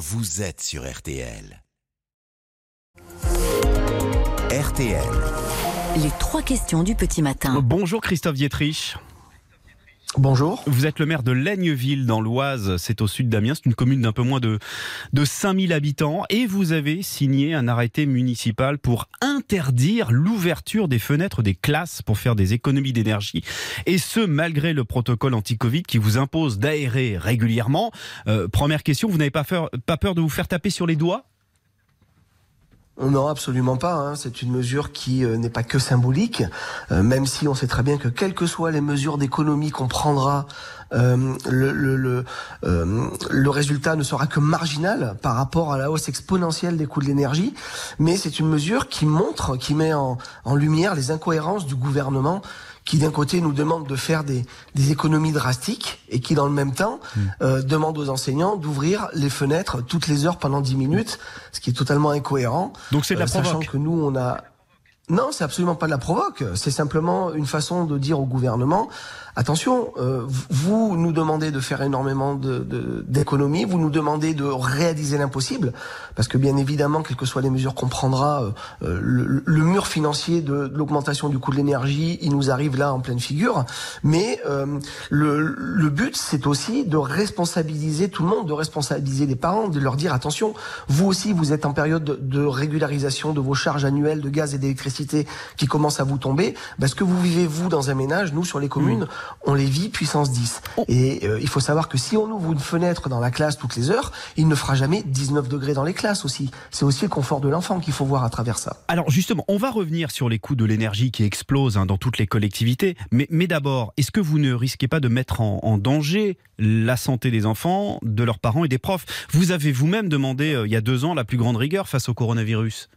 vous êtes sur RTL. RTL. Les trois questions du petit matin. Bonjour Christophe Dietrich. Bonjour. Vous êtes le maire de Laigneville dans l'Oise, c'est au sud d'Amiens, c'est une commune d'un peu moins de, de 5000 habitants. Et vous avez signé un arrêté municipal pour interdire l'ouverture des fenêtres des classes pour faire des économies d'énergie. Et ce malgré le protocole anti-Covid qui vous impose d'aérer régulièrement. Euh, première question, vous n'avez pas, pas peur de vous faire taper sur les doigts? Non, absolument pas. Hein. C'est une mesure qui euh, n'est pas que symbolique, euh, même si on sait très bien que quelles que soient les mesures d'économie qu'on prendra, euh, le, le, le, résultat ne sera que marginal par rapport à la hausse exponentielle des coûts de l'énergie. Mais c'est une mesure qui montre, qui met en, en lumière les incohérences du gouvernement qui d'un côté nous demande de faire des, des, économies drastiques et qui dans le même temps mm. euh, demande aux enseignants d'ouvrir les fenêtres toutes les heures pendant 10 minutes, ce qui est totalement incohérent. Donc c'est de la euh, Sachant que nous on a non, c'est absolument pas de la provoque. C'est simplement une façon de dire au gouvernement attention, euh, vous nous demandez de faire énormément d'économies, vous nous demandez de réaliser l'impossible, parce que bien évidemment, quelles que soient les mesures qu'on prendra, euh, euh, le, mur financier de, l'augmentation du coût de l'énergie, il nous arrive là en pleine figure. Mais le but, c'est aussi de responsabiliser tout le monde, de responsabiliser les parents, de leur dire attention, vous aussi, vous êtes en période de régularisation de vos charges annuelles de gaz et d'électricité qui commencent à vous tomber. Parce que vous vivez vous dans un ménage, nous sur les communes, on les vit puissance 10. Et euh, il faut savoir que si on ouvre une fenêtre dans la classe toutes les heures, il ne fera jamais 19 degrés dans les classes aussi. C'est aussi le confort de l'enfant qu'il faut voir à travers ça. Alors justement, on va revenir sur les coûts de l'énergie qui explosent hein, dans toutes les collectivités. Mais, mais d'abord, est-ce que vous ne risquez pas de mettre en, en, danger la santé des enfants, de leurs parents et des profs? Vous avez vous-même demandé euh, il y a deux ans la plus grande rigueur face au coronavirus.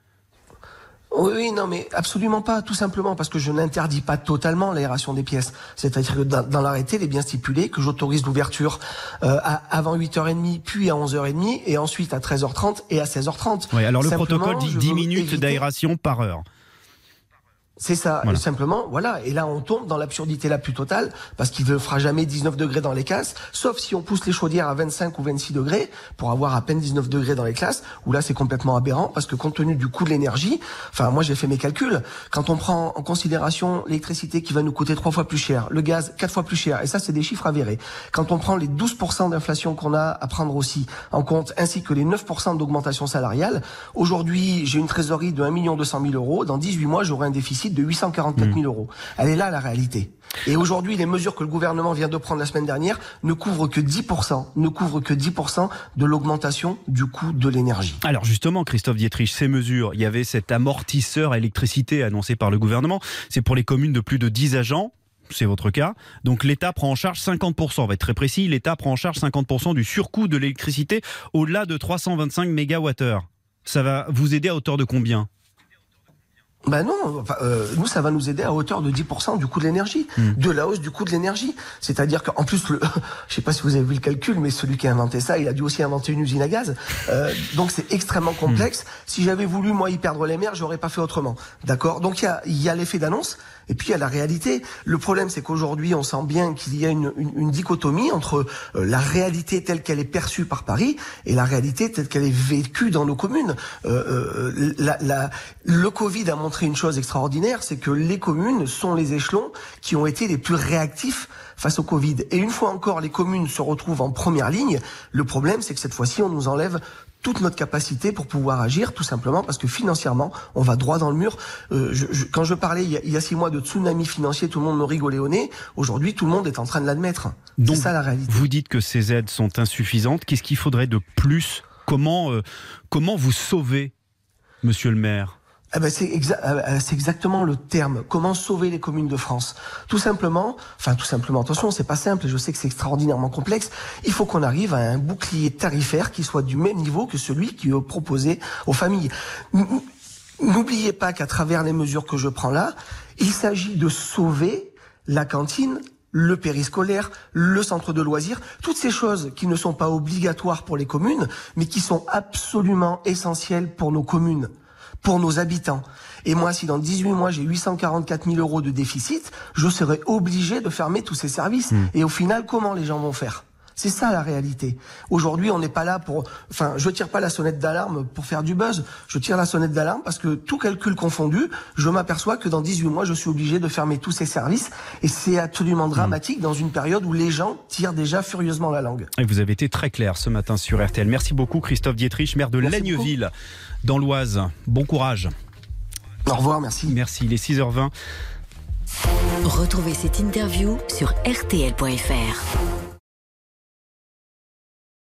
Oui, non, mais absolument pas, tout simplement parce que je n'interdis pas totalement l'aération des pièces. C'est-à-dire que dans, l'arrêté, il est bien stipulé que j'autorise l'ouverture euh, avant 8h30, puis à 11h30, et ensuite à 13h30 et à 16h30. Oui, alors le protocole dit 10 minutes d'aération par heure. C'est ça, simplement, voilà. Et là, on tombe dans l'absurdité la plus totale, parce qu'il ne fera jamais 19 degrés dans les classes, sauf si on pousse les chaudières à 25 ou 26 degrés, pour avoir à peine 19 degrés dans les classes, où là, c'est complètement aberrant, parce que compte tenu du coût de l'énergie, enfin, moi, j'ai fait mes calculs, quand on prend en considération l'électricité qui va nous coûter trois fois plus cher, le gaz quatre fois plus cher, et ça, c'est des chiffres avérés, quand on prend les 12% d'inflation qu'on a à prendre aussi en compte, ainsi que les 9% d'augmentation salariale, aujourd'hui, j'ai une trésorerie de 1 200 000 euros, dans 18 mois, j'aurai un déficit de 844 000 hmm. euros. Elle est là la réalité. Et aujourd'hui, les mesures que le gouvernement vient de prendre la semaine dernière ne couvrent que 10%, ne couvrent que 10% de l'augmentation du coût de l'énergie. Alors justement, Christophe Dietrich, ces mesures, il y avait cet amortisseur électricité annoncé par le gouvernement. C'est pour les communes de plus de 10 agents c'est votre cas. Donc l'État prend en charge 50%, on va être très précis, l'État prend en charge 50% du surcoût de l'électricité au-delà de 325 MWh. Ça va vous aider à hauteur de combien? Ben non, euh, nous ça va nous aider à hauteur de 10% du coût de l'énergie, hmm. de la hausse du coût de l'énergie. C'est-à-dire qu'en plus, le, je sais pas si vous avez vu le calcul, mais celui qui a inventé ça, il a dû aussi inventer une usine à gaz. Euh, donc c'est extrêmement complexe. Hmm. Si j'avais voulu moi y perdre les mers, j'aurais pas fait autrement. D'accord? Donc il y a, y a l'effet d'annonce, et puis a la réalité. Le problème, c'est qu'aujourd'hui, on sent bien qu'il y a une, une, une dichotomie entre euh, la réalité telle qu'elle est perçue par Paris et la réalité telle qu'elle est vécue dans nos communes. Euh, euh, la, la, le Covid a montré une chose extraordinaire, c'est que les communes sont les échelons qui ont été les plus réactifs face au Covid. Et une fois encore, les communes se retrouvent en première ligne. Le problème, c'est que cette fois-ci, on nous enlève toute notre capacité pour pouvoir agir, tout simplement parce que financièrement, on va droit dans le mur. Euh, je, quand je parlais il y, a, six mois de tsunami financier, tout le monde me rigolait au nez. Aujourd'hui, tout le monde est en train de l'admettre. C'est ça la réalité. Vous dites que ces aides sont insuffisantes. Qu'est-ce qu'il faudrait de plus? Comment, euh, comment vous sauver, Monsieur le maire? Eh ben c'est exa euh, exactement le terme. Comment sauver les communes de France? Tout simplement, enfin tout simplement, attention, c'est pas simple je sais que c'est extraordinairement complexe. Il faut qu'on arrive à un bouclier tarifaire qui soit du même niveau que celui qui est proposé aux familles. N'oubliez pas qu'à travers les mesures que je prends là, il s'agit de sauver la cantine, le périscolaire, le centre de loisirs, toutes ces choses qui ne sont pas obligatoires pour les communes, mais qui sont absolument essentielles pour nos communes pour nos habitants. Et moi, si dans 18 mois j'ai 844 000 euros de déficit, je serai obligé de fermer tous ces services. Hmm. Et au final, comment les gens vont faire? C'est ça la réalité. Aujourd'hui, on n'est pas là pour. Enfin, je tire pas la sonnette d'alarme pour faire du buzz. Je tire la sonnette d'alarme parce que tout calcul confondu, je m'aperçois que dans 18 mois, je suis obligé de fermer tous ces services et c'est absolument dramatique dans une période où les gens tirent déjà furieusement la langue. Et vous avez été très clair ce matin sur RTL. Merci beaucoup, Christophe Dietrich, maire de Laigneville, dans l'Oise. Bon courage. Au revoir, merci. Merci. Il est 6h20. Retrouvez cette interview sur rtl.fr.